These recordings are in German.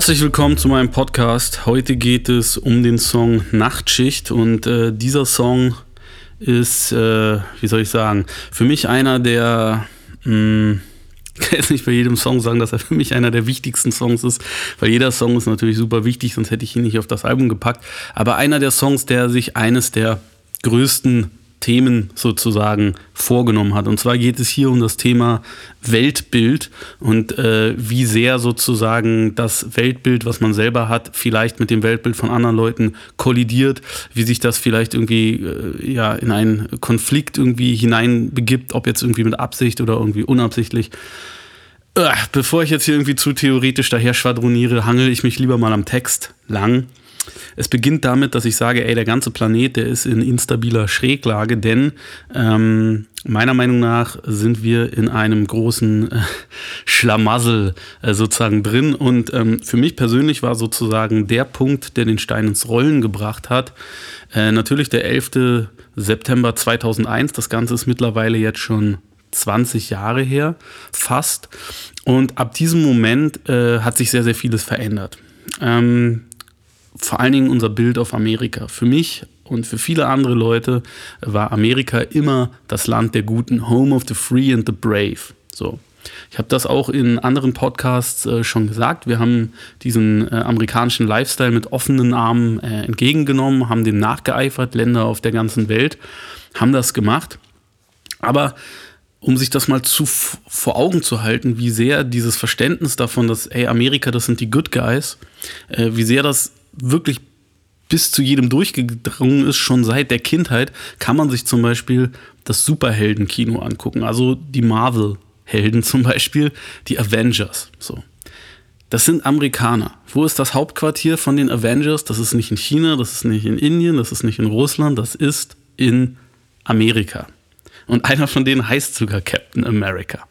Herzlich willkommen zu meinem Podcast. Heute geht es um den Song Nachtschicht und äh, dieser Song ist, äh, wie soll ich sagen, für mich einer der, mh, hm, ich kann jetzt nicht bei jedem Song sagen, dass er für mich einer der wichtigsten Songs ist, weil jeder Song ist natürlich super wichtig, sonst hätte ich ihn nicht auf das Album gepackt, aber einer der Songs, der sich eines der größten Themen sozusagen vorgenommen hat. Und zwar geht es hier um das Thema Weltbild und äh, wie sehr sozusagen das Weltbild, was man selber hat, vielleicht mit dem Weltbild von anderen Leuten kollidiert, wie sich das vielleicht irgendwie äh, ja in einen Konflikt irgendwie hineinbegibt, ob jetzt irgendwie mit Absicht oder irgendwie unabsichtlich. Äh, bevor ich jetzt hier irgendwie zu theoretisch daher schwadroniere, hangel ich mich lieber mal am Text lang es beginnt damit, dass ich sage, ey, der ganze Planet, der ist in instabiler Schräglage, denn ähm, meiner Meinung nach sind wir in einem großen äh, Schlamassel äh, sozusagen drin. Und ähm, für mich persönlich war sozusagen der Punkt, der den Stein ins Rollen gebracht hat, äh, natürlich der 11. September 2001. Das Ganze ist mittlerweile jetzt schon 20 Jahre her, fast. Und ab diesem Moment äh, hat sich sehr, sehr vieles verändert. Ähm, vor allen Dingen unser Bild auf Amerika. Für mich und für viele andere Leute war Amerika immer das Land der Guten, Home of the Free and the Brave. So. Ich habe das auch in anderen Podcasts äh, schon gesagt. Wir haben diesen äh, amerikanischen Lifestyle mit offenen Armen äh, entgegengenommen, haben dem nachgeeifert, Länder auf der ganzen Welt haben das gemacht. Aber um sich das mal zu vor Augen zu halten, wie sehr dieses Verständnis davon, dass ey, Amerika, das sind die Good Guys, äh, wie sehr das wirklich bis zu jedem durchgedrungen ist, schon seit der Kindheit, kann man sich zum Beispiel das Superhelden-Kino angucken. Also die Marvel-Helden zum Beispiel, die Avengers. So. Das sind Amerikaner. Wo ist das Hauptquartier von den Avengers? Das ist nicht in China, das ist nicht in Indien, das ist nicht in Russland, das ist in Amerika. Und einer von denen heißt sogar Captain America.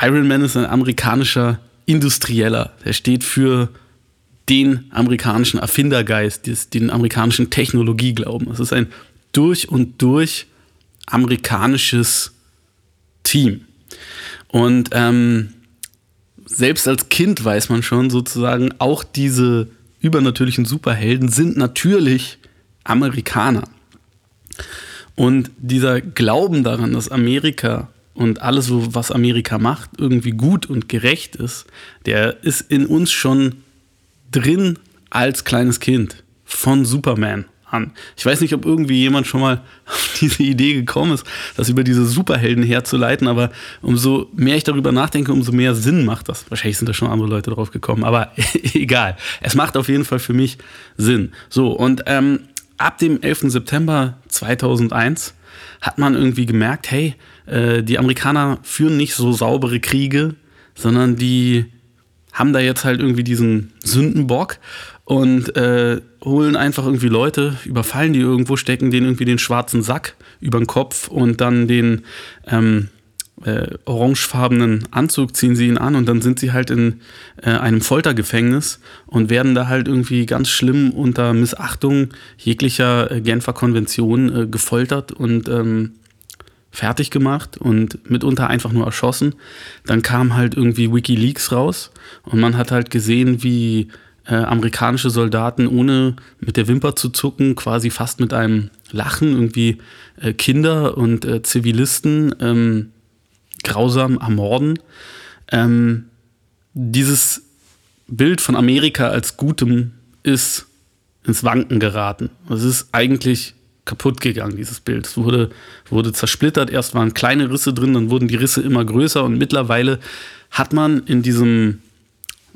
Iron Man ist ein amerikanischer Industrieller. Der steht für den amerikanischen Erfindergeist, den amerikanischen Technologieglauben. Es ist ein durch und durch amerikanisches Team. Und ähm, selbst als Kind weiß man schon sozusagen, auch diese übernatürlichen Superhelden sind natürlich Amerikaner. Und dieser Glauben daran, dass Amerika und alles, was Amerika macht, irgendwie gut und gerecht ist, der ist in uns schon drin als kleines Kind von Superman an. Ich weiß nicht, ob irgendwie jemand schon mal auf diese Idee gekommen ist, das über diese Superhelden herzuleiten, aber umso mehr ich darüber nachdenke, umso mehr Sinn macht das. Wahrscheinlich sind da schon andere Leute drauf gekommen, aber egal. Es macht auf jeden Fall für mich Sinn. So, und ähm, ab dem 11. September 2001 hat man irgendwie gemerkt, hey, äh, die Amerikaner führen nicht so saubere Kriege, sondern die haben da jetzt halt irgendwie diesen Sündenbock und äh, holen einfach irgendwie Leute, überfallen die irgendwo, stecken denen irgendwie den schwarzen Sack über den Kopf und dann den ähm, äh, orangefarbenen Anzug ziehen sie ihn an und dann sind sie halt in äh, einem Foltergefängnis und werden da halt irgendwie ganz schlimm unter Missachtung jeglicher äh, Genfer Konvention äh, gefoltert und ähm, fertig gemacht und mitunter einfach nur erschossen. Dann kam halt irgendwie Wikileaks raus und man hat halt gesehen, wie äh, amerikanische Soldaten ohne mit der Wimper zu zucken, quasi fast mit einem Lachen irgendwie äh, Kinder und äh, Zivilisten ähm, grausam ermorden. Ähm, dieses Bild von Amerika als Gutem ist ins Wanken geraten. Es ist eigentlich kaputt gegangen, dieses Bild. Es wurde, wurde zersplittert. Erst waren kleine Risse drin, dann wurden die Risse immer größer und mittlerweile hat man in diesem,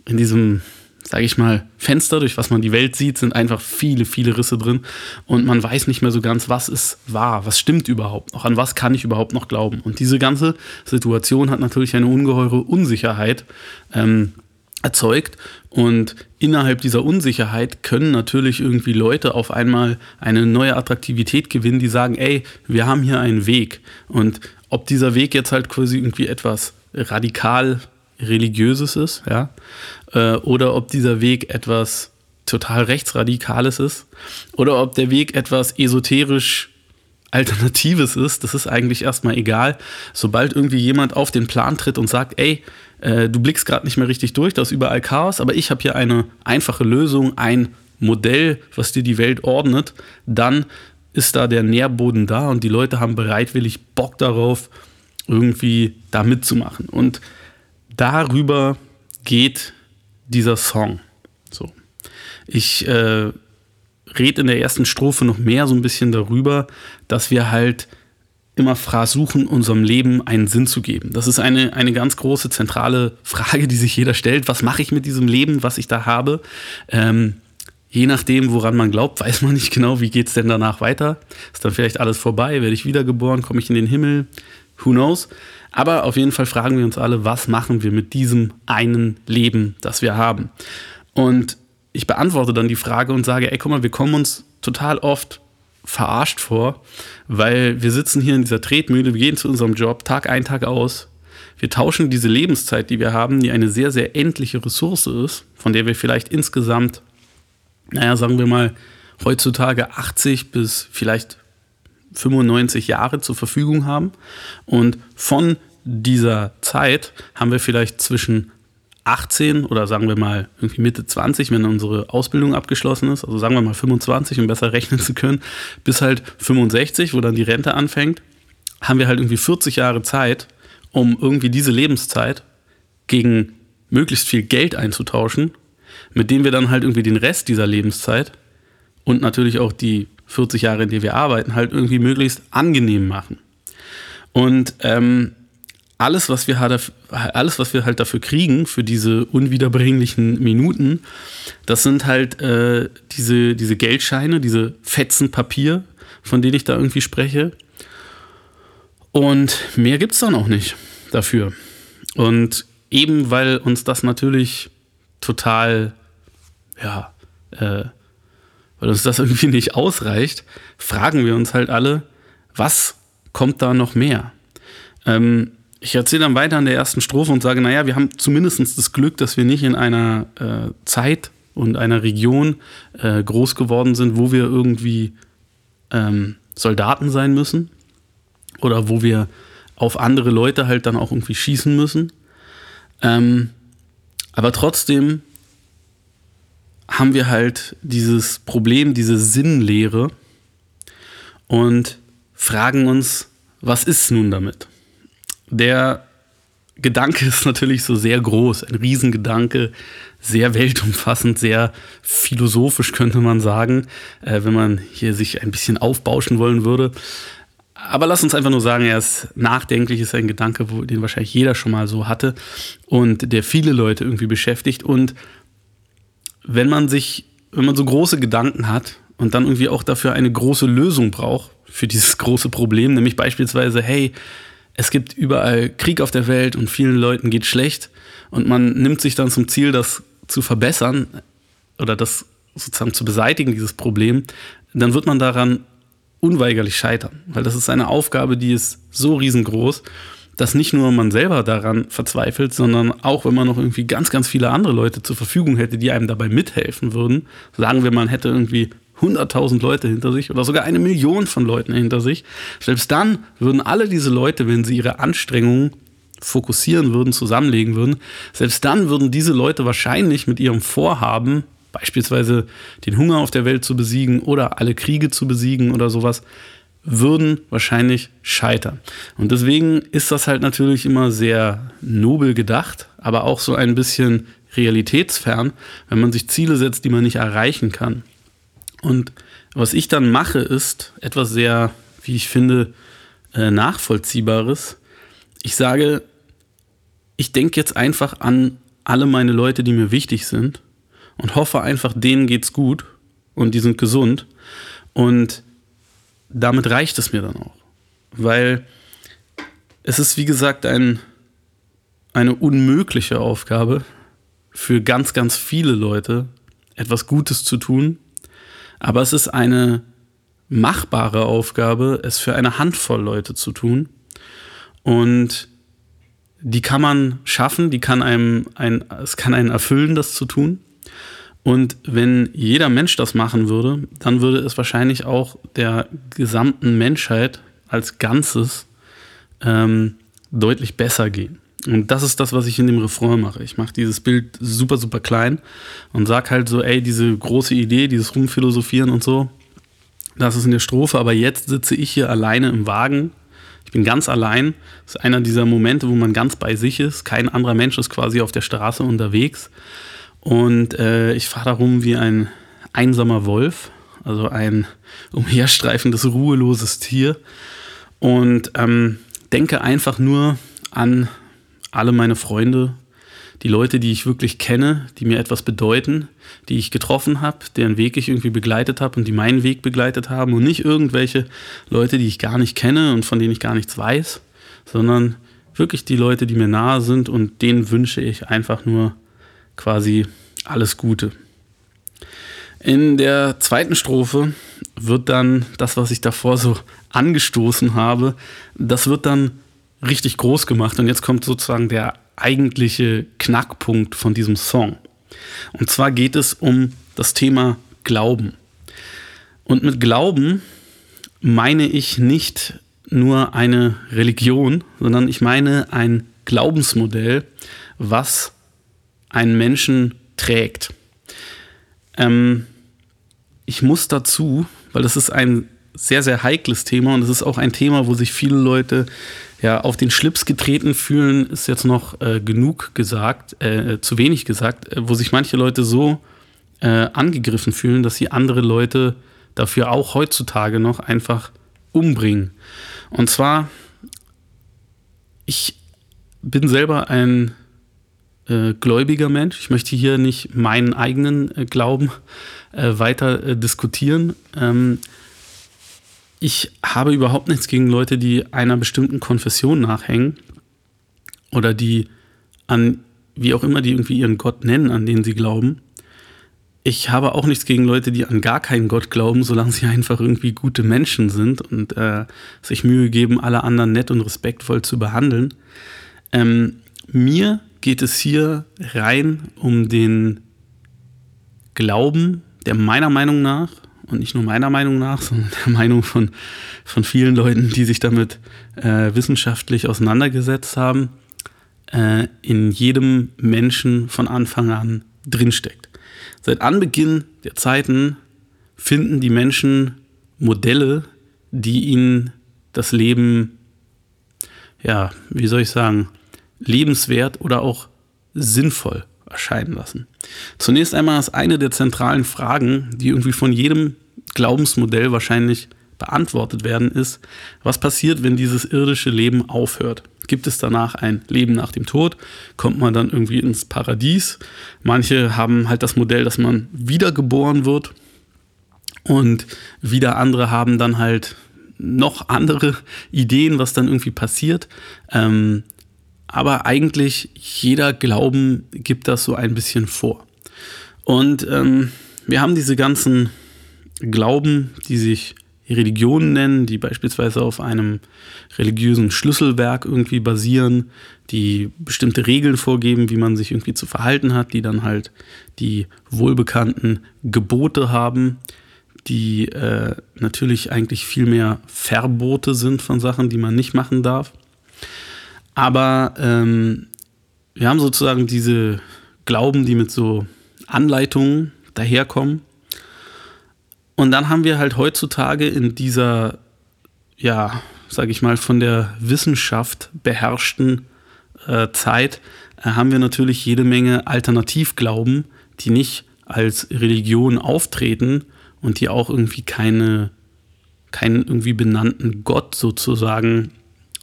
in diesem, sage ich mal, Fenster, durch was man die Welt sieht, sind einfach viele, viele Risse drin und man weiß nicht mehr so ganz, was ist wahr, was stimmt überhaupt noch, an was kann ich überhaupt noch glauben. Und diese ganze Situation hat natürlich eine ungeheure Unsicherheit. Ähm, erzeugt. Und innerhalb dieser Unsicherheit können natürlich irgendwie Leute auf einmal eine neue Attraktivität gewinnen, die sagen, ey, wir haben hier einen Weg. Und ob dieser Weg jetzt halt quasi irgendwie etwas radikal religiöses ist, ja, äh, oder ob dieser Weg etwas total rechtsradikales ist, oder ob der Weg etwas esoterisch Alternatives ist, das ist eigentlich erstmal egal. Sobald irgendwie jemand auf den Plan tritt und sagt, ey, äh, du blickst gerade nicht mehr richtig durch, da ist überall Chaos, aber ich habe hier eine einfache Lösung, ein Modell, was dir die Welt ordnet, dann ist da der Nährboden da und die Leute haben bereitwillig Bock darauf, irgendwie da mitzumachen. Und darüber geht dieser Song. So. Ich äh, rede in der ersten Strophe noch mehr so ein bisschen darüber, dass wir halt immer versuchen, unserem Leben einen Sinn zu geben. Das ist eine, eine ganz große zentrale Frage, die sich jeder stellt. Was mache ich mit diesem Leben, was ich da habe? Ähm, je nachdem, woran man glaubt, weiß man nicht genau, wie geht es denn danach weiter. Ist dann vielleicht alles vorbei? Werde ich wiedergeboren? Komme ich in den Himmel? Who knows? Aber auf jeden Fall fragen wir uns alle, was machen wir mit diesem einen Leben, das wir haben? Und ich beantworte dann die Frage und sage, ey, guck mal, wir kommen uns total oft verarscht vor, weil wir sitzen hier in dieser Tretmühle, wir gehen zu unserem Job Tag ein, Tag aus. Wir tauschen diese Lebenszeit, die wir haben, die eine sehr, sehr endliche Ressource ist, von der wir vielleicht insgesamt, naja, sagen wir mal, heutzutage 80 bis vielleicht 95 Jahre zur Verfügung haben. Und von dieser Zeit haben wir vielleicht zwischen 18 oder sagen wir mal irgendwie Mitte 20, wenn unsere Ausbildung abgeschlossen ist, also sagen wir mal 25, um besser rechnen zu können, bis halt 65, wo dann die Rente anfängt, haben wir halt irgendwie 40 Jahre Zeit, um irgendwie diese Lebenszeit gegen möglichst viel Geld einzutauschen, mit dem wir dann halt irgendwie den Rest dieser Lebenszeit und natürlich auch die 40 Jahre, in denen wir arbeiten, halt irgendwie möglichst angenehm machen. Und ähm, alles, was wir halt, alles, was wir halt dafür kriegen, für diese unwiederbringlichen Minuten, das sind halt äh, diese, diese Geldscheine, diese Fetzen Papier, von denen ich da irgendwie spreche. Und mehr gibt es dann auch nicht dafür. Und eben weil uns das natürlich total, ja, äh, weil uns das irgendwie nicht ausreicht, fragen wir uns halt alle, was kommt da noch mehr? Ähm, ich erzähle dann weiter in der ersten Strophe und sage, naja, wir haben zumindest das Glück, dass wir nicht in einer äh, Zeit und einer Region äh, groß geworden sind, wo wir irgendwie ähm, Soldaten sein müssen oder wo wir auf andere Leute halt dann auch irgendwie schießen müssen. Ähm, aber trotzdem haben wir halt dieses Problem, diese Sinnlehre und fragen uns, was ist nun damit? Der Gedanke ist natürlich so sehr groß, ein Riesengedanke, sehr weltumfassend, sehr philosophisch könnte man sagen, äh, wenn man hier sich ein bisschen aufbauschen wollen würde. Aber lass uns einfach nur sagen, er ist nachdenklich, ist ein Gedanke, den wahrscheinlich jeder schon mal so hatte und der viele Leute irgendwie beschäftigt. Und wenn man sich, wenn man so große Gedanken hat und dann irgendwie auch dafür eine große Lösung braucht für dieses große Problem, nämlich beispielsweise, hey, es gibt überall Krieg auf der Welt und vielen Leuten geht schlecht. Und man nimmt sich dann zum Ziel, das zu verbessern oder das sozusagen zu beseitigen, dieses Problem, dann wird man daran unweigerlich scheitern, weil das ist eine Aufgabe, die ist so riesengroß, dass nicht nur man selber daran verzweifelt, sondern auch wenn man noch irgendwie ganz, ganz viele andere Leute zur Verfügung hätte, die einem dabei mithelfen würden, sagen wir, man hätte irgendwie 100.000 Leute hinter sich oder sogar eine Million von Leuten hinter sich. Selbst dann würden alle diese Leute, wenn sie ihre Anstrengungen fokussieren würden, zusammenlegen würden, selbst dann würden diese Leute wahrscheinlich mit ihrem Vorhaben, beispielsweise den Hunger auf der Welt zu besiegen oder alle Kriege zu besiegen oder sowas, würden wahrscheinlich scheitern. Und deswegen ist das halt natürlich immer sehr nobel gedacht, aber auch so ein bisschen realitätsfern, wenn man sich Ziele setzt, die man nicht erreichen kann. Und was ich dann mache, ist etwas sehr, wie ich finde, äh, nachvollziehbares. Ich sage, ich denke jetzt einfach an alle meine Leute, die mir wichtig sind und hoffe einfach, denen geht's gut und die sind gesund. Und damit reicht es mir dann auch. Weil es ist, wie gesagt, ein, eine unmögliche Aufgabe für ganz, ganz viele Leute, etwas Gutes zu tun aber es ist eine machbare Aufgabe, es für eine Handvoll Leute zu tun. Und die kann man schaffen, die kann einem ein, es kann einen erfüllen, das zu tun. Und wenn jeder Mensch das machen würde, dann würde es wahrscheinlich auch der gesamten Menschheit als Ganzes ähm, deutlich besser gehen. Und das ist das, was ich in dem Refrain mache. Ich mache dieses Bild super, super klein und sag halt so, ey, diese große Idee, dieses Rumphilosophieren und so, das ist in der Strophe, aber jetzt sitze ich hier alleine im Wagen. Ich bin ganz allein. Das ist einer dieser Momente, wo man ganz bei sich ist. Kein anderer Mensch ist quasi auf der Straße unterwegs. Und äh, ich fahre darum wie ein einsamer Wolf, also ein umherstreifendes, ruheloses Tier. Und ähm, denke einfach nur an alle meine Freunde, die Leute, die ich wirklich kenne, die mir etwas bedeuten, die ich getroffen habe, deren Weg ich irgendwie begleitet habe und die meinen Weg begleitet haben und nicht irgendwelche Leute, die ich gar nicht kenne und von denen ich gar nichts weiß, sondern wirklich die Leute, die mir nahe sind und denen wünsche ich einfach nur quasi alles Gute. In der zweiten Strophe wird dann das, was ich davor so angestoßen habe, das wird dann richtig groß gemacht und jetzt kommt sozusagen der eigentliche Knackpunkt von diesem Song. Und zwar geht es um das Thema Glauben. Und mit Glauben meine ich nicht nur eine Religion, sondern ich meine ein Glaubensmodell, was einen Menschen trägt. Ähm, ich muss dazu, weil das ist ein sehr, sehr heikles Thema und es ist auch ein Thema, wo sich viele Leute ja, auf den Schlips getreten fühlen, ist jetzt noch äh, genug gesagt, äh, zu wenig gesagt, äh, wo sich manche Leute so äh, angegriffen fühlen, dass sie andere Leute dafür auch heutzutage noch einfach umbringen. Und zwar, ich bin selber ein äh, gläubiger Mensch. Ich möchte hier nicht meinen eigenen äh, Glauben weiter diskutieren. Ähm, ich habe überhaupt nichts gegen Leute, die einer bestimmten Konfession nachhängen oder die an, wie auch immer die irgendwie ihren Gott nennen, an den sie glauben. Ich habe auch nichts gegen Leute, die an gar keinen Gott glauben, solange sie einfach irgendwie gute Menschen sind und äh, sich Mühe geben, alle anderen nett und respektvoll zu behandeln. Ähm, mir geht es hier rein um den Glauben, der meiner Meinung nach und nicht nur meiner Meinung nach, sondern der Meinung von, von vielen Leuten, die sich damit äh, wissenschaftlich auseinandergesetzt haben, äh, in jedem Menschen von Anfang an drinsteckt. Seit Anbeginn der Zeiten finden die Menschen Modelle, die ihnen das Leben, ja, wie soll ich sagen, lebenswert oder auch sinnvoll erscheinen lassen. Zunächst einmal ist eine der zentralen Fragen, die irgendwie von jedem Glaubensmodell wahrscheinlich beantwortet werden, ist, was passiert, wenn dieses irdische Leben aufhört? Gibt es danach ein Leben nach dem Tod? Kommt man dann irgendwie ins Paradies? Manche haben halt das Modell, dass man wiedergeboren wird und wieder andere haben dann halt noch andere Ideen, was dann irgendwie passiert. Ähm, aber eigentlich jeder Glauben gibt das so ein bisschen vor. Und ähm, wir haben diese ganzen Glauben, die sich Religionen nennen, die beispielsweise auf einem religiösen Schlüsselwerk irgendwie basieren, die bestimmte Regeln vorgeben, wie man sich irgendwie zu verhalten hat, die dann halt die wohlbekannten Gebote haben, die äh, natürlich eigentlich viel mehr Verbote sind von Sachen, die man nicht machen darf. Aber ähm, wir haben sozusagen diese Glauben, die mit so Anleitungen daherkommen. Und dann haben wir halt heutzutage in dieser, ja, sage ich mal, von der Wissenschaft beherrschten äh, Zeit, äh, haben wir natürlich jede Menge Alternativglauben, die nicht als Religion auftreten und die auch irgendwie keine, keinen irgendwie benannten Gott sozusagen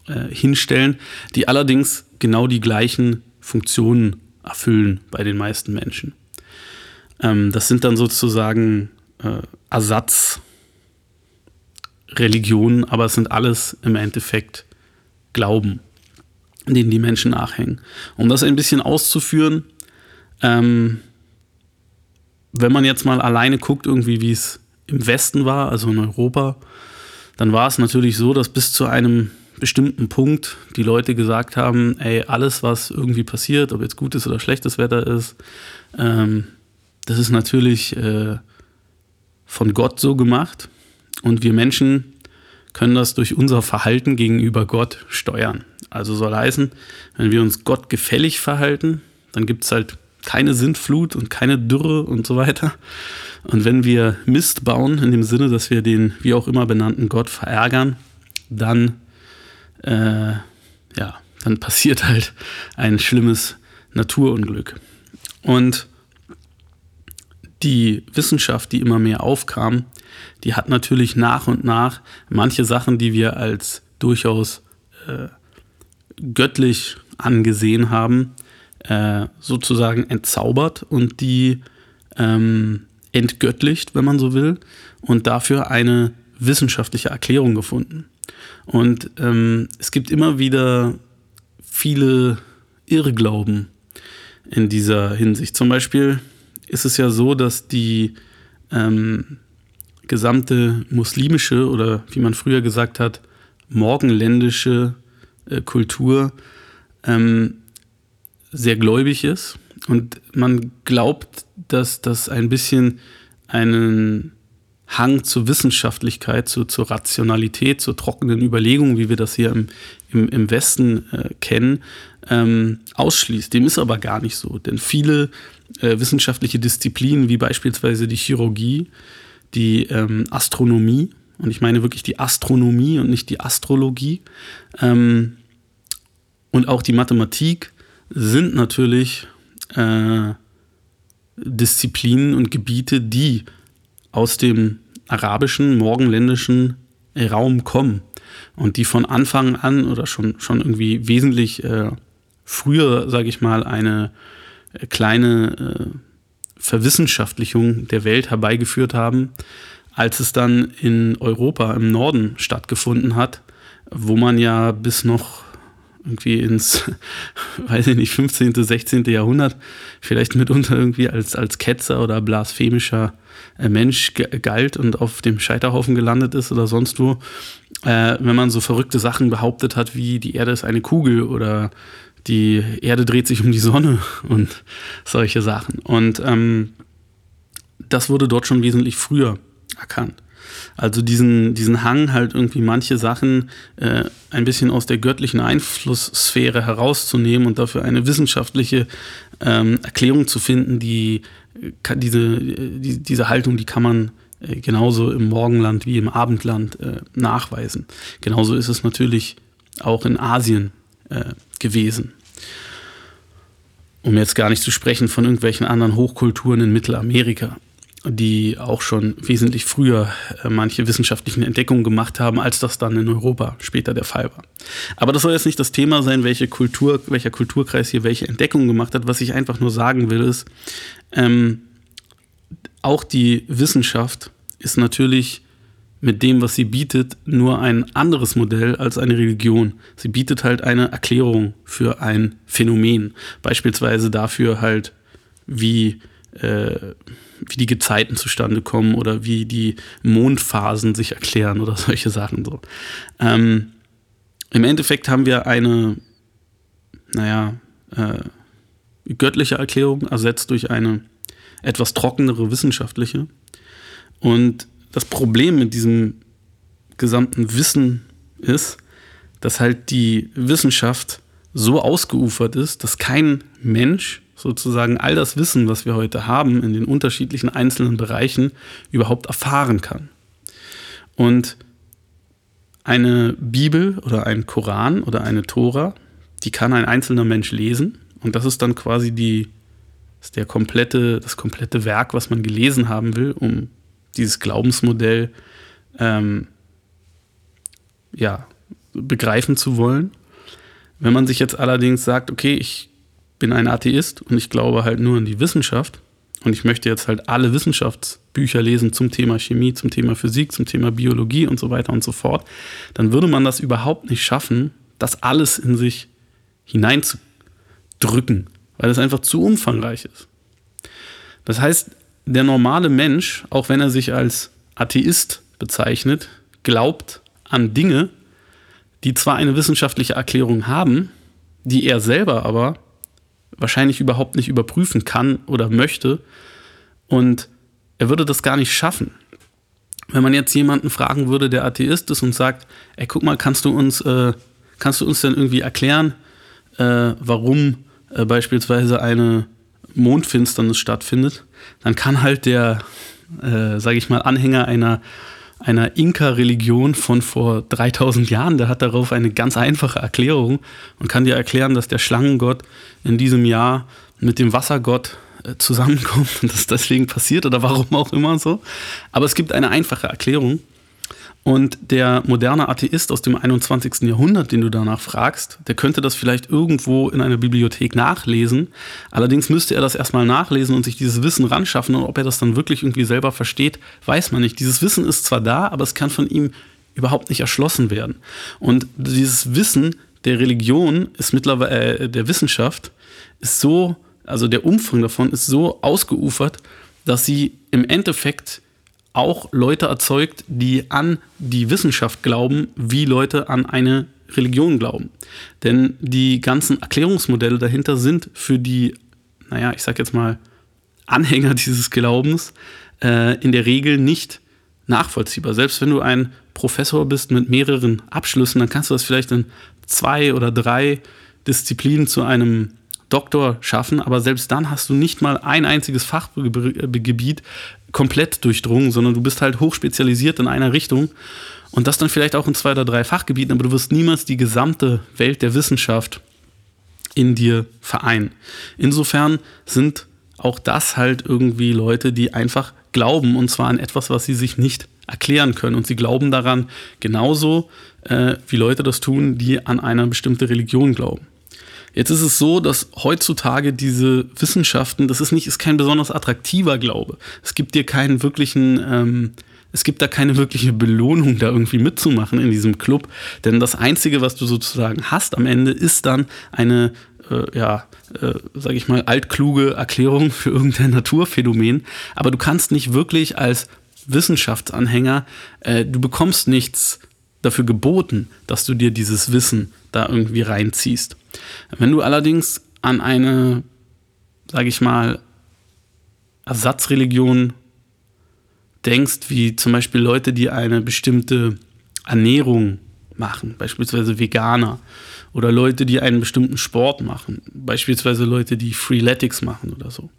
äh, hinstellen, die allerdings genau die gleichen Funktionen erfüllen bei den meisten Menschen. Ähm, das sind dann sozusagen äh, Ersatzreligionen, aber es sind alles im Endeffekt Glauben, denen die Menschen nachhängen. Um das ein bisschen auszuführen, ähm, wenn man jetzt mal alleine guckt, irgendwie wie es im Westen war, also in Europa, dann war es natürlich so, dass bis zu einem bestimmten Punkt die Leute gesagt haben, ey, alles, was irgendwie passiert, ob jetzt gutes oder schlechtes Wetter ist, ähm, das ist natürlich äh, von Gott so gemacht und wir Menschen können das durch unser Verhalten gegenüber Gott steuern. Also soll heißen, wenn wir uns Gott gefällig verhalten, dann gibt es halt keine Sintflut und keine Dürre und so weiter. Und wenn wir Mist bauen, in dem Sinne, dass wir den wie auch immer benannten Gott verärgern, dann, äh, ja, dann passiert halt ein schlimmes Naturunglück. Und die Wissenschaft, die immer mehr aufkam, die hat natürlich nach und nach manche Sachen, die wir als durchaus äh, göttlich angesehen haben, äh, sozusagen entzaubert und die ähm, entgöttlicht, wenn man so will, und dafür eine wissenschaftliche Erklärung gefunden. Und ähm, es gibt immer wieder viele Irrglauben in dieser Hinsicht. Zum Beispiel ist es ja so, dass die ähm, gesamte muslimische oder wie man früher gesagt hat, morgenländische äh, Kultur ähm, sehr gläubig ist und man glaubt, dass das ein bisschen einen Hang zur Wissenschaftlichkeit, zu, zur Rationalität, zur trockenen Überlegung, wie wir das hier im, im, im Westen äh, kennen, ähm, ausschließt. Dem ist aber gar nicht so, denn viele äh, wissenschaftliche Disziplinen, wie beispielsweise die Chirurgie, die ähm, Astronomie, und ich meine wirklich die Astronomie und nicht die Astrologie, ähm, und auch die Mathematik sind natürlich äh, Disziplinen und Gebiete, die aus dem arabischen, morgenländischen Raum kommen und die von Anfang an oder schon, schon irgendwie wesentlich äh, früher, sage ich mal, eine äh, kleine äh, Verwissenschaftlichung der Welt herbeigeführt haben, als es dann in Europa im Norden stattgefunden hat, wo man ja bis noch irgendwie ins, weiß ich nicht, 15., 16. Jahrhundert vielleicht mitunter irgendwie als, als Ketzer oder blasphemischer äh, Mensch galt und auf dem Scheiterhaufen gelandet ist oder sonst wo, äh, wenn man so verrückte Sachen behauptet hat, wie die Erde ist eine Kugel oder die Erde dreht sich um die Sonne und solche Sachen. Und ähm, das wurde dort schon wesentlich früher erkannt. Also diesen, diesen Hang halt irgendwie manche Sachen äh, ein bisschen aus der göttlichen Einflusssphäre herauszunehmen und dafür eine wissenschaftliche ähm, Erklärung zu finden, die kann, diese, die, diese Haltung, die kann man äh, genauso im Morgenland wie im Abendland äh, nachweisen. Genauso ist es natürlich auch in Asien äh, gewesen. Um jetzt gar nicht zu sprechen von irgendwelchen anderen Hochkulturen in Mittelamerika die auch schon wesentlich früher äh, manche wissenschaftlichen Entdeckungen gemacht haben, als das dann in Europa später der Fall war. Aber das soll jetzt nicht das Thema sein, welche Kultur, welcher Kulturkreis hier welche Entdeckungen gemacht hat. Was ich einfach nur sagen will, ist, ähm, auch die Wissenschaft ist natürlich mit dem, was sie bietet, nur ein anderes Modell als eine Religion. Sie bietet halt eine Erklärung für ein Phänomen. Beispielsweise dafür halt, wie äh, wie die Gezeiten zustande kommen oder wie die Mondphasen sich erklären oder solche Sachen so. Ähm, Im Endeffekt haben wir eine, naja, äh, göttliche Erklärung ersetzt durch eine etwas trockenere wissenschaftliche. Und das Problem mit diesem gesamten Wissen ist, dass halt die Wissenschaft so ausgeufert ist, dass kein Mensch sozusagen all das Wissen, was wir heute haben, in den unterschiedlichen einzelnen Bereichen überhaupt erfahren kann. Und eine Bibel oder ein Koran oder eine Tora, die kann ein einzelner Mensch lesen und das ist dann quasi die, ist der komplette, das komplette Werk, was man gelesen haben will, um dieses Glaubensmodell ähm, ja, begreifen zu wollen. Wenn man sich jetzt allerdings sagt, okay, ich bin ein Atheist und ich glaube halt nur an die Wissenschaft und ich möchte jetzt halt alle Wissenschaftsbücher lesen zum Thema Chemie, zum Thema Physik, zum Thema Biologie und so weiter und so fort, dann würde man das überhaupt nicht schaffen, das alles in sich hineinzudrücken, weil es einfach zu umfangreich ist. Das heißt, der normale Mensch, auch wenn er sich als Atheist bezeichnet, glaubt an Dinge, die zwar eine wissenschaftliche Erklärung haben, die er selber aber wahrscheinlich überhaupt nicht überprüfen kann oder möchte Und er würde das gar nicht schaffen. Wenn man jetzt jemanden fragen würde, der Atheist ist und sagt, ey, guck mal, kannst du uns, äh, kannst du uns denn irgendwie erklären, äh, warum äh, beispielsweise eine Mondfinsternis stattfindet, dann kann halt der, äh, sage ich mal, Anhänger einer einer Inka-Religion von vor 3000 Jahren, der hat darauf eine ganz einfache Erklärung. Und kann dir erklären, dass der Schlangengott in diesem Jahr mit dem Wassergott äh, zusammenkommt und das deswegen passiert oder warum auch immer so. Aber es gibt eine einfache Erklärung und der moderne Atheist aus dem 21. Jahrhundert, den du danach fragst, der könnte das vielleicht irgendwo in einer Bibliothek nachlesen. Allerdings müsste er das erstmal nachlesen und sich dieses Wissen ranschaffen. Und ob er das dann wirklich irgendwie selber versteht, weiß man nicht. Dieses Wissen ist zwar da, aber es kann von ihm überhaupt nicht erschlossen werden. Und dieses Wissen der Religion ist mittlerweile, äh, der Wissenschaft, ist so, also der Umfang davon ist so ausgeufert, dass sie im Endeffekt auch Leute erzeugt, die an die Wissenschaft glauben, wie Leute an eine Religion glauben. Denn die ganzen Erklärungsmodelle dahinter sind für die, naja, ich sag jetzt mal, Anhänger dieses Glaubens äh, in der Regel nicht nachvollziehbar. Selbst wenn du ein Professor bist mit mehreren Abschlüssen, dann kannst du das vielleicht in zwei oder drei Disziplinen zu einem Doktor schaffen, aber selbst dann hast du nicht mal ein einziges Fachgebiet komplett durchdrungen, sondern du bist halt hochspezialisiert in einer Richtung und das dann vielleicht auch in zwei oder drei Fachgebieten, aber du wirst niemals die gesamte Welt der Wissenschaft in dir vereinen. Insofern sind auch das halt irgendwie Leute, die einfach glauben und zwar an etwas, was sie sich nicht erklären können. Und sie glauben daran genauso, äh, wie Leute das tun, die an eine bestimmte Religion glauben. Jetzt ist es so, dass heutzutage diese Wissenschaften, das ist nicht, ist kein besonders attraktiver Glaube. Es gibt dir keinen wirklichen, ähm, es gibt da keine wirkliche Belohnung, da irgendwie mitzumachen in diesem Club. Denn das Einzige, was du sozusagen hast am Ende, ist dann eine, äh, ja, äh, sag ich mal, altkluge Erklärung für irgendein Naturphänomen. Aber du kannst nicht wirklich als Wissenschaftsanhänger, äh, du bekommst nichts dafür geboten, dass du dir dieses Wissen da irgendwie reinziehst. Wenn du allerdings an eine, sage ich mal, Ersatzreligion denkst, wie zum Beispiel Leute, die eine bestimmte Ernährung machen, beispielsweise Veganer, oder Leute, die einen bestimmten Sport machen, beispielsweise Leute, die Freeletics machen oder so,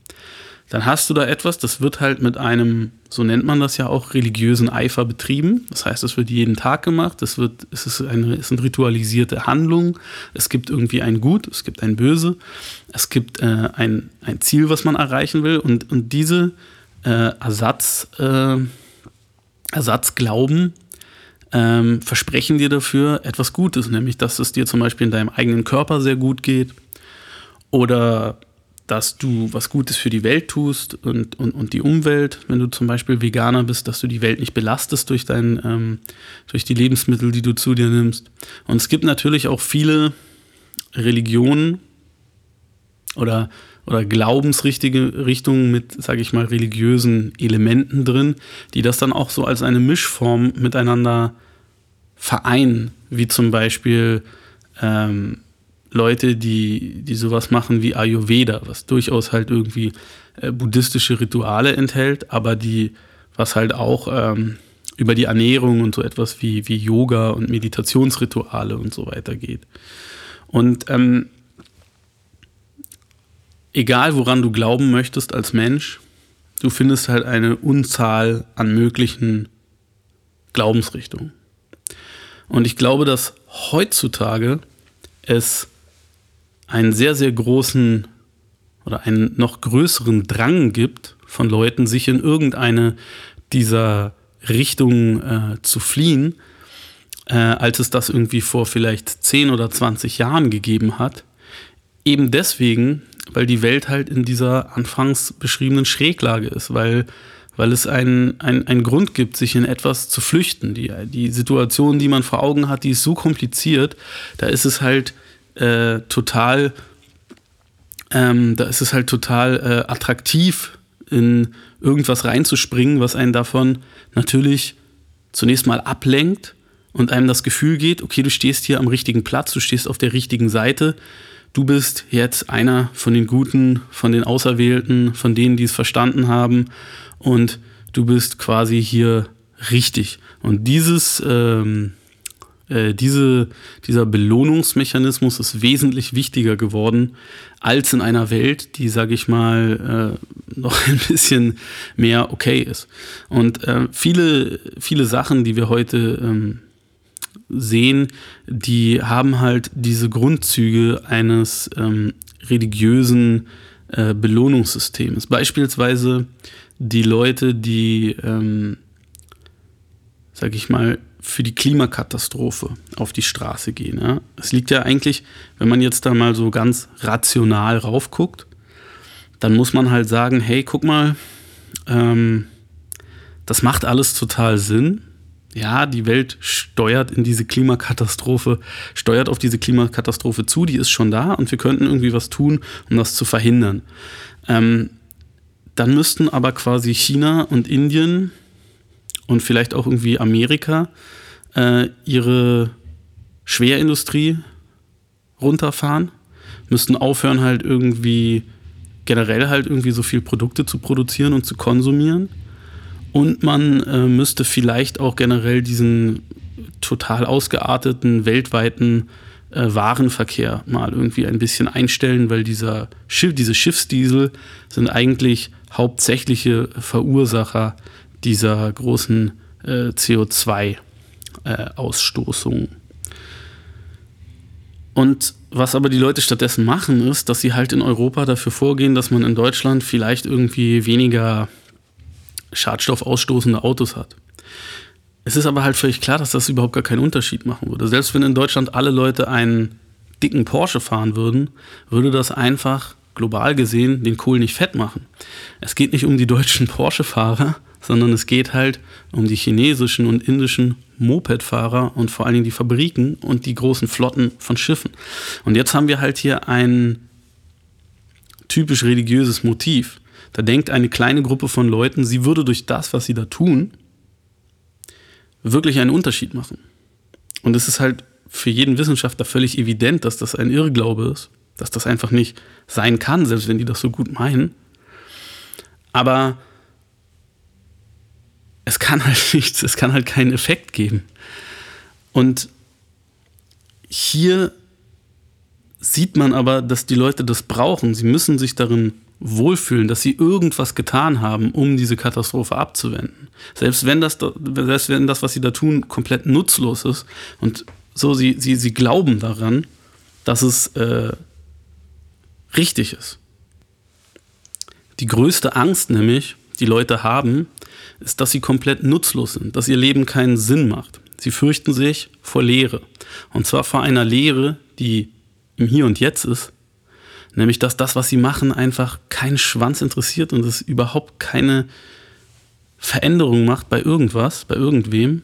dann hast du da etwas, das wird halt mit einem, so nennt man das ja auch, religiösen Eifer betrieben. Das heißt, es wird jeden Tag gemacht, es, wird, es, ist eine, es sind ritualisierte Handlungen, es gibt irgendwie ein Gut, es gibt ein Böse, es gibt äh, ein, ein Ziel, was man erreichen will. Und, und diese äh, Ersatz, äh, Ersatzglauben ähm, versprechen dir dafür etwas Gutes, nämlich dass es dir zum Beispiel in deinem eigenen Körper sehr gut geht oder dass du was Gutes für die Welt tust und, und, und die Umwelt, wenn du zum Beispiel Veganer bist, dass du die Welt nicht belastest durch, dein, ähm, durch die Lebensmittel, die du zu dir nimmst. Und es gibt natürlich auch viele Religionen oder, oder glaubensrichtige Richtungen mit, sage ich mal, religiösen Elementen drin, die das dann auch so als eine Mischform miteinander vereinen, wie zum Beispiel ähm, Leute, die, die sowas machen wie Ayurveda, was durchaus halt irgendwie äh, buddhistische Rituale enthält, aber die, was halt auch ähm, über die Ernährung und so etwas wie, wie Yoga und Meditationsrituale und so weiter geht. Und ähm, egal woran du glauben möchtest als Mensch, du findest halt eine Unzahl an möglichen Glaubensrichtungen. Und ich glaube, dass heutzutage es einen sehr, sehr großen oder einen noch größeren Drang gibt von Leuten, sich in irgendeine dieser Richtungen äh, zu fliehen, äh, als es das irgendwie vor vielleicht 10 oder 20 Jahren gegeben hat. Eben deswegen, weil die Welt halt in dieser anfangs beschriebenen Schräglage ist, weil, weil es einen, einen, Grund gibt, sich in etwas zu flüchten. Die, die Situation, die man vor Augen hat, die ist so kompliziert, da ist es halt äh, total, ähm, da ist es halt total äh, attraktiv, in irgendwas reinzuspringen, was einen davon natürlich zunächst mal ablenkt und einem das Gefühl geht, okay, du stehst hier am richtigen Platz, du stehst auf der richtigen Seite, du bist jetzt einer von den Guten, von den Auserwählten, von denen, die es verstanden haben und du bist quasi hier richtig. Und dieses, ähm, äh, diese, dieser Belohnungsmechanismus ist wesentlich wichtiger geworden als in einer Welt, die, sage ich mal, äh, noch ein bisschen mehr okay ist. Und äh, viele, viele Sachen, die wir heute ähm, sehen, die haben halt diese Grundzüge eines ähm, religiösen äh, Belohnungssystems. Beispielsweise die Leute, die, ähm, sag ich mal, für die Klimakatastrophe auf die Straße gehen. Ja? Es liegt ja eigentlich, wenn man jetzt da mal so ganz rational raufguckt, dann muss man halt sagen, hey, guck mal, ähm, das macht alles total Sinn ja, die Welt steuert in diese Klimakatastrophe, steuert auf diese Klimakatastrophe zu, die ist schon da und wir könnten irgendwie was tun, um das zu verhindern. Ähm, dann müssten aber quasi China und Indien und vielleicht auch irgendwie Amerika äh, ihre Schwerindustrie runterfahren, müssten aufhören halt irgendwie generell halt irgendwie so viel Produkte zu produzieren und zu konsumieren. Und man äh, müsste vielleicht auch generell diesen total ausgearteten weltweiten äh, Warenverkehr mal irgendwie ein bisschen einstellen, weil dieser Schiff, diese Schiffsdiesel sind eigentlich hauptsächliche Verursacher dieser großen äh, CO2-Ausstoßung. Äh, und was aber die Leute stattdessen machen, ist, dass sie halt in Europa dafür vorgehen, dass man in Deutschland vielleicht irgendwie weniger Schadstoff ausstoßende Autos hat. Es ist aber halt völlig klar, dass das überhaupt gar keinen Unterschied machen würde. Selbst wenn in Deutschland alle Leute einen dicken Porsche fahren würden, würde das einfach global gesehen den Kohl nicht fett machen. Es geht nicht um die deutschen Porsche-Fahrer, sondern es geht halt um die chinesischen und indischen Moped-Fahrer und vor allen Dingen die Fabriken und die großen Flotten von Schiffen. Und jetzt haben wir halt hier ein typisch religiöses Motiv. Da denkt eine kleine Gruppe von Leuten, sie würde durch das, was sie da tun, wirklich einen Unterschied machen. Und es ist halt für jeden Wissenschaftler völlig evident, dass das ein Irrglaube ist, dass das einfach nicht sein kann, selbst wenn die das so gut meinen. Aber es kann halt nichts, es kann halt keinen Effekt geben. Und hier sieht man aber, dass die Leute das brauchen. Sie müssen sich darin wohlfühlen, dass sie irgendwas getan haben, um diese Katastrophe abzuwenden. Selbst wenn das, selbst wenn das, was sie da tun, komplett nutzlos ist und so, sie, sie, sie glauben daran, dass es äh, richtig ist. Die größte Angst nämlich, die Leute haben, ist, dass sie komplett nutzlos sind, dass ihr Leben keinen Sinn macht. Sie fürchten sich vor Leere. Und zwar vor einer Leere, die im Hier und Jetzt ist, Nämlich, dass das, was sie machen, einfach keinen Schwanz interessiert und es überhaupt keine Veränderung macht bei irgendwas, bei irgendwem.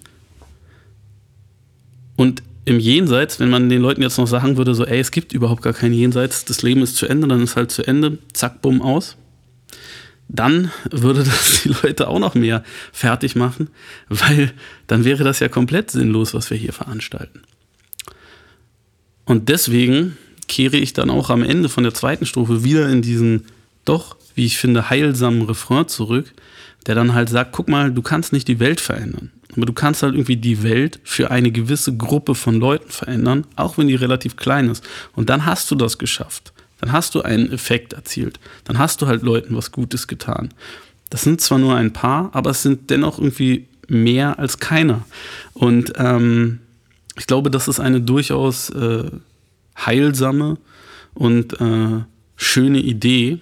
Und im Jenseits, wenn man den Leuten jetzt noch sagen würde, so, ey, es gibt überhaupt gar kein Jenseits, das Leben ist zu Ende, dann ist halt zu Ende, zack, bumm, aus. Dann würde das die Leute auch noch mehr fertig machen, weil dann wäre das ja komplett sinnlos, was wir hier veranstalten. Und deswegen kehre ich dann auch am Ende von der zweiten Strophe wieder in diesen doch, wie ich finde, heilsamen Refrain zurück, der dann halt sagt, guck mal, du kannst nicht die Welt verändern. Aber du kannst halt irgendwie die Welt für eine gewisse Gruppe von Leuten verändern, auch wenn die relativ klein ist. Und dann hast du das geschafft. Dann hast du einen Effekt erzielt. Dann hast du halt Leuten was Gutes getan. Das sind zwar nur ein paar, aber es sind dennoch irgendwie mehr als keiner. Und ähm, ich glaube, das ist eine durchaus äh, heilsame und äh, schöne Idee.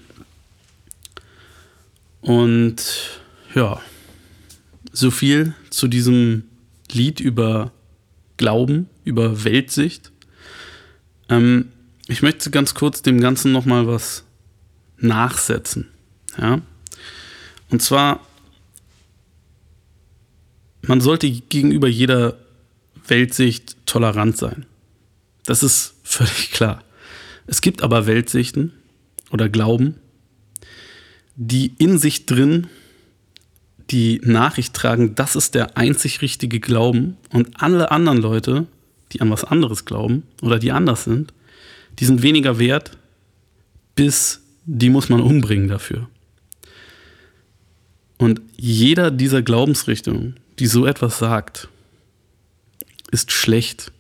Und ja, so viel zu diesem Lied über Glauben, über Weltsicht. Ähm, ich möchte ganz kurz dem Ganzen nochmal was nachsetzen. Ja? Und zwar, man sollte gegenüber jeder Weltsicht tolerant sein. Das ist völlig klar. Es gibt aber Weltsichten oder Glauben, die in sich drin die Nachricht tragen, das ist der einzig richtige Glauben und alle anderen Leute, die an was anderes glauben oder die anders sind, die sind weniger wert, bis die muss man umbringen dafür. Und jeder dieser Glaubensrichtungen, die so etwas sagt, ist schlecht.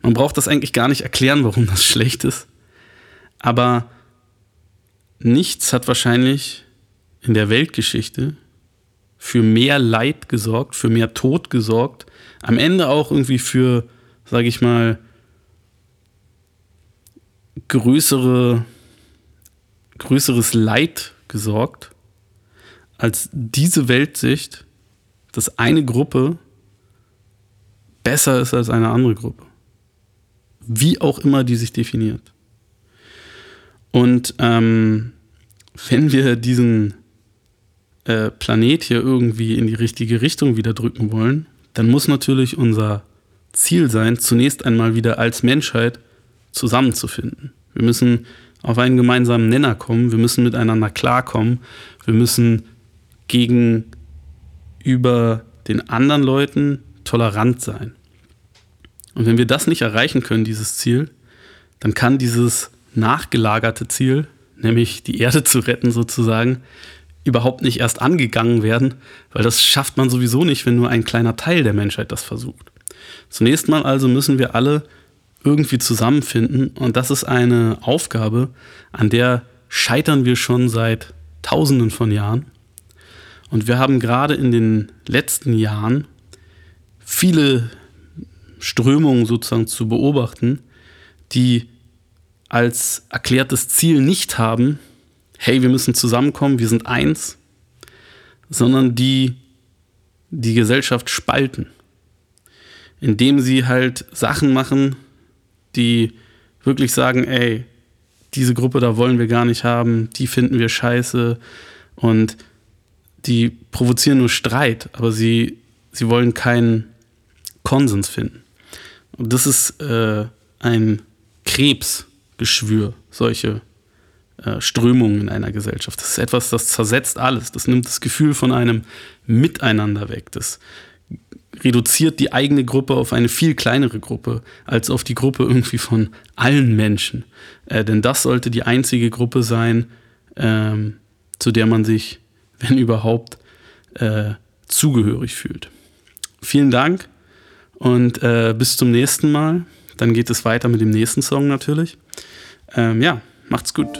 Man braucht das eigentlich gar nicht erklären, warum das schlecht ist. Aber nichts hat wahrscheinlich in der Weltgeschichte für mehr Leid gesorgt, für mehr Tod gesorgt, am Ende auch irgendwie für, sage ich mal, größere, größeres Leid gesorgt, als diese Weltsicht, dass eine Gruppe besser ist als eine andere Gruppe. Wie auch immer die sich definiert. Und ähm, wenn wir diesen äh, Planet hier irgendwie in die richtige Richtung wieder drücken wollen, dann muss natürlich unser Ziel sein, zunächst einmal wieder als Menschheit zusammenzufinden. Wir müssen auf einen gemeinsamen Nenner kommen, wir müssen miteinander klarkommen, wir müssen gegenüber den anderen Leuten tolerant sein. Und wenn wir das nicht erreichen können, dieses Ziel, dann kann dieses nachgelagerte Ziel, nämlich die Erde zu retten sozusagen, überhaupt nicht erst angegangen werden, weil das schafft man sowieso nicht, wenn nur ein kleiner Teil der Menschheit das versucht. Zunächst mal also müssen wir alle irgendwie zusammenfinden und das ist eine Aufgabe, an der scheitern wir schon seit Tausenden von Jahren. Und wir haben gerade in den letzten Jahren viele Strömungen sozusagen zu beobachten, die als erklärtes Ziel nicht haben, hey, wir müssen zusammenkommen, wir sind eins, sondern die die Gesellschaft spalten, indem sie halt Sachen machen, die wirklich sagen, ey, diese Gruppe da wollen wir gar nicht haben, die finden wir scheiße und die provozieren nur Streit, aber sie, sie wollen keinen Konsens finden. Und das ist äh, ein Krebsgeschwür, solche äh, Strömungen in einer Gesellschaft. Das ist etwas, das zersetzt alles. Das nimmt das Gefühl von einem Miteinander weg. Das reduziert die eigene Gruppe auf eine viel kleinere Gruppe als auf die Gruppe irgendwie von allen Menschen. Äh, denn das sollte die einzige Gruppe sein, ähm, zu der man sich, wenn überhaupt, äh, zugehörig fühlt. Vielen Dank und äh, bis zum nächsten Mal. Dann geht es weiter mit dem nächsten Song natürlich. Ähm, ja, macht's gut.